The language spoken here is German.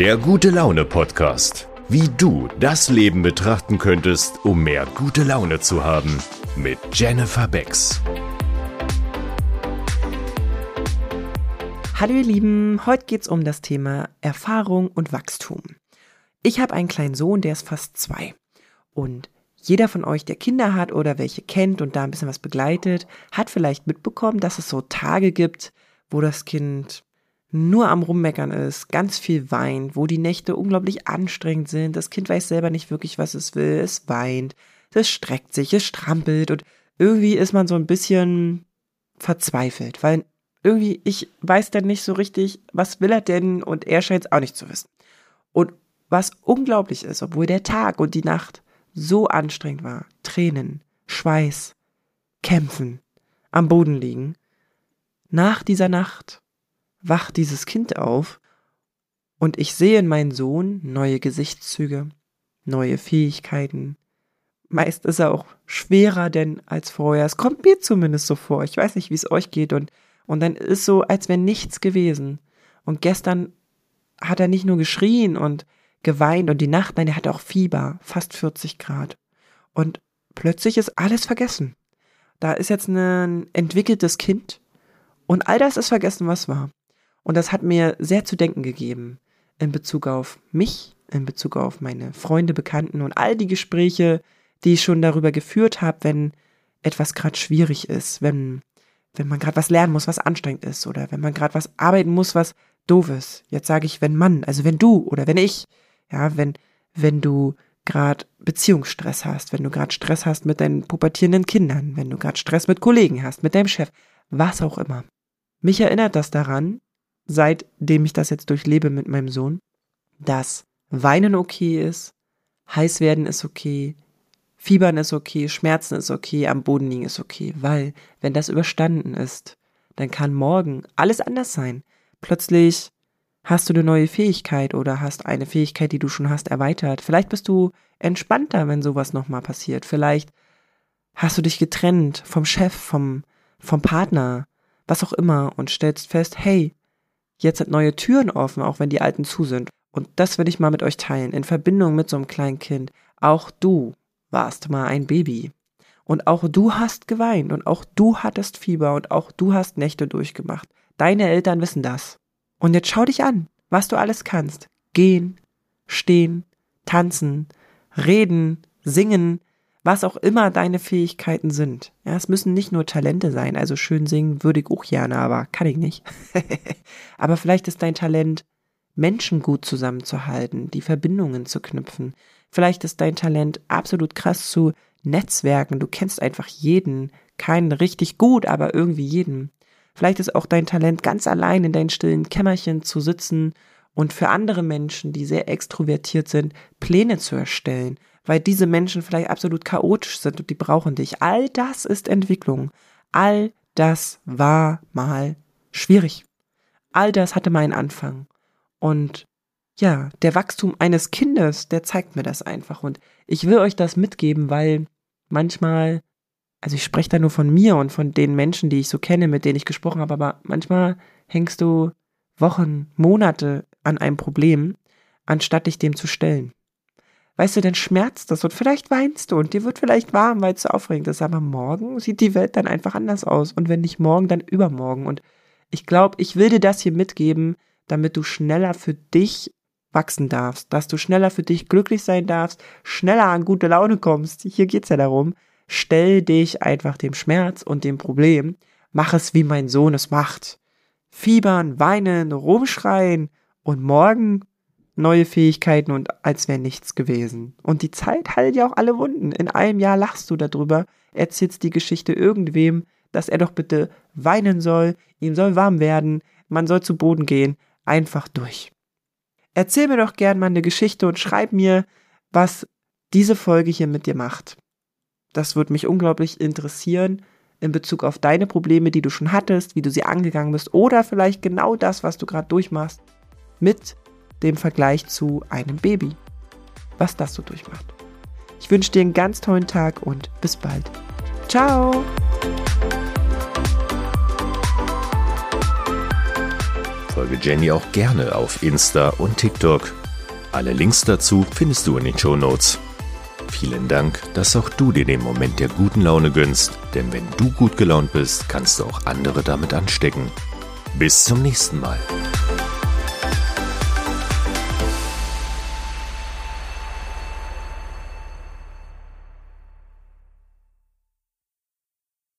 Der gute Laune Podcast. Wie du das Leben betrachten könntest, um mehr gute Laune zu haben. Mit Jennifer Becks. Hallo ihr Lieben, heute geht es um das Thema Erfahrung und Wachstum. Ich habe einen kleinen Sohn, der ist fast zwei. Und jeder von euch, der Kinder hat oder welche kennt und da ein bisschen was begleitet, hat vielleicht mitbekommen, dass es so Tage gibt, wo das Kind nur am Rummeckern ist, ganz viel weint, wo die Nächte unglaublich anstrengend sind, das Kind weiß selber nicht wirklich, was es will, es weint, es streckt sich, es strampelt und irgendwie ist man so ein bisschen verzweifelt, weil irgendwie ich weiß dann nicht so richtig, was will er denn und er scheint es auch nicht zu wissen. Und was unglaublich ist, obwohl der Tag und die Nacht so anstrengend war, Tränen, Schweiß, Kämpfen, am Boden liegen, nach dieser Nacht wacht dieses Kind auf und ich sehe in meinen Sohn neue Gesichtszüge, neue Fähigkeiten. Meist ist er auch schwerer denn als vorher. Es kommt mir zumindest so vor. Ich weiß nicht, wie es euch geht und, und dann ist so, als wäre nichts gewesen. Und gestern hat er nicht nur geschrien und geweint und die Nacht, nein, er hatte auch Fieber, fast 40 Grad. Und plötzlich ist alles vergessen. Da ist jetzt ein entwickeltes Kind und all das ist vergessen, was war. Und das hat mir sehr zu denken gegeben in Bezug auf mich, in Bezug auf meine Freunde, Bekannten und all die Gespräche, die ich schon darüber geführt habe, wenn etwas gerade schwierig ist, wenn wenn man gerade was lernen muss, was anstrengend ist oder wenn man gerade was arbeiten muss, was doof ist. Jetzt sage ich, wenn Mann, also wenn du oder wenn ich, ja, wenn wenn du gerade Beziehungsstress hast, wenn du gerade Stress hast mit deinen pubertierenden Kindern, wenn du gerade Stress mit Kollegen hast, mit deinem Chef, was auch immer. Mich erinnert das daran, seitdem ich das jetzt durchlebe mit meinem Sohn, dass Weinen okay ist, heiß werden ist okay, Fiebern ist okay, Schmerzen ist okay, am Boden liegen ist okay, weil wenn das überstanden ist, dann kann morgen alles anders sein. Plötzlich hast du eine neue Fähigkeit oder hast eine Fähigkeit, die du schon hast, erweitert. Vielleicht bist du entspannter, wenn sowas nochmal passiert. Vielleicht hast du dich getrennt vom Chef, vom, vom Partner, was auch immer und stellst fest, hey, Jetzt sind neue Türen offen, auch wenn die alten zu sind. Und das will ich mal mit euch teilen, in Verbindung mit so einem kleinen Kind. Auch du warst mal ein Baby. Und auch du hast geweint und auch du hattest Fieber und auch du hast Nächte durchgemacht. Deine Eltern wissen das. Und jetzt schau dich an, was du alles kannst. Gehen, stehen, tanzen, reden, singen, was auch immer deine Fähigkeiten sind. Ja, es müssen nicht nur Talente sein, also schön singen würde ich auch gerne, aber kann ich nicht. aber vielleicht ist dein Talent, Menschen gut zusammenzuhalten, die Verbindungen zu knüpfen. Vielleicht ist dein Talent absolut krass zu Netzwerken. Du kennst einfach jeden, keinen richtig gut, aber irgendwie jeden. Vielleicht ist auch dein Talent, ganz allein in deinen stillen Kämmerchen zu sitzen und für andere Menschen, die sehr extrovertiert sind, Pläne zu erstellen weil diese Menschen vielleicht absolut chaotisch sind und die brauchen dich. All das ist Entwicklung. All das war mal schwierig. All das hatte mal einen Anfang. Und ja, der Wachstum eines Kindes, der zeigt mir das einfach. Und ich will euch das mitgeben, weil manchmal, also ich spreche da nur von mir und von den Menschen, die ich so kenne, mit denen ich gesprochen habe, aber manchmal hängst du Wochen, Monate an einem Problem, anstatt dich dem zu stellen weißt du, dann schmerzt das und vielleicht weinst du und dir wird vielleicht warm, weil es so aufregend ist, aber morgen sieht die Welt dann einfach anders aus und wenn nicht morgen, dann übermorgen und ich glaube, ich will dir das hier mitgeben, damit du schneller für dich wachsen darfst, dass du schneller für dich glücklich sein darfst, schneller an gute Laune kommst. Hier geht's ja darum. Stell dich einfach dem Schmerz und dem Problem. Mach es, wie mein Sohn es macht. Fiebern, weinen, rumschreien und morgen neue Fähigkeiten und als wäre nichts gewesen. Und die Zeit heilt ja auch alle Wunden. In einem Jahr lachst du darüber, erzählst die Geschichte irgendwem, dass er doch bitte weinen soll, ihm soll warm werden, man soll zu Boden gehen, einfach durch. Erzähl mir doch gern mal eine Geschichte und schreib mir, was diese Folge hier mit dir macht. Das würde mich unglaublich interessieren in Bezug auf deine Probleme, die du schon hattest, wie du sie angegangen bist oder vielleicht genau das, was du gerade durchmachst, mit dem Vergleich zu einem Baby. Was das so durchmacht. Ich wünsche dir einen ganz tollen Tag und bis bald. Ciao! Folge Jenny auch gerne auf Insta und TikTok. Alle Links dazu findest du in den Show Notes. Vielen Dank, dass auch du dir den Moment der guten Laune gönnst, denn wenn du gut gelaunt bist, kannst du auch andere damit anstecken. Bis zum nächsten Mal.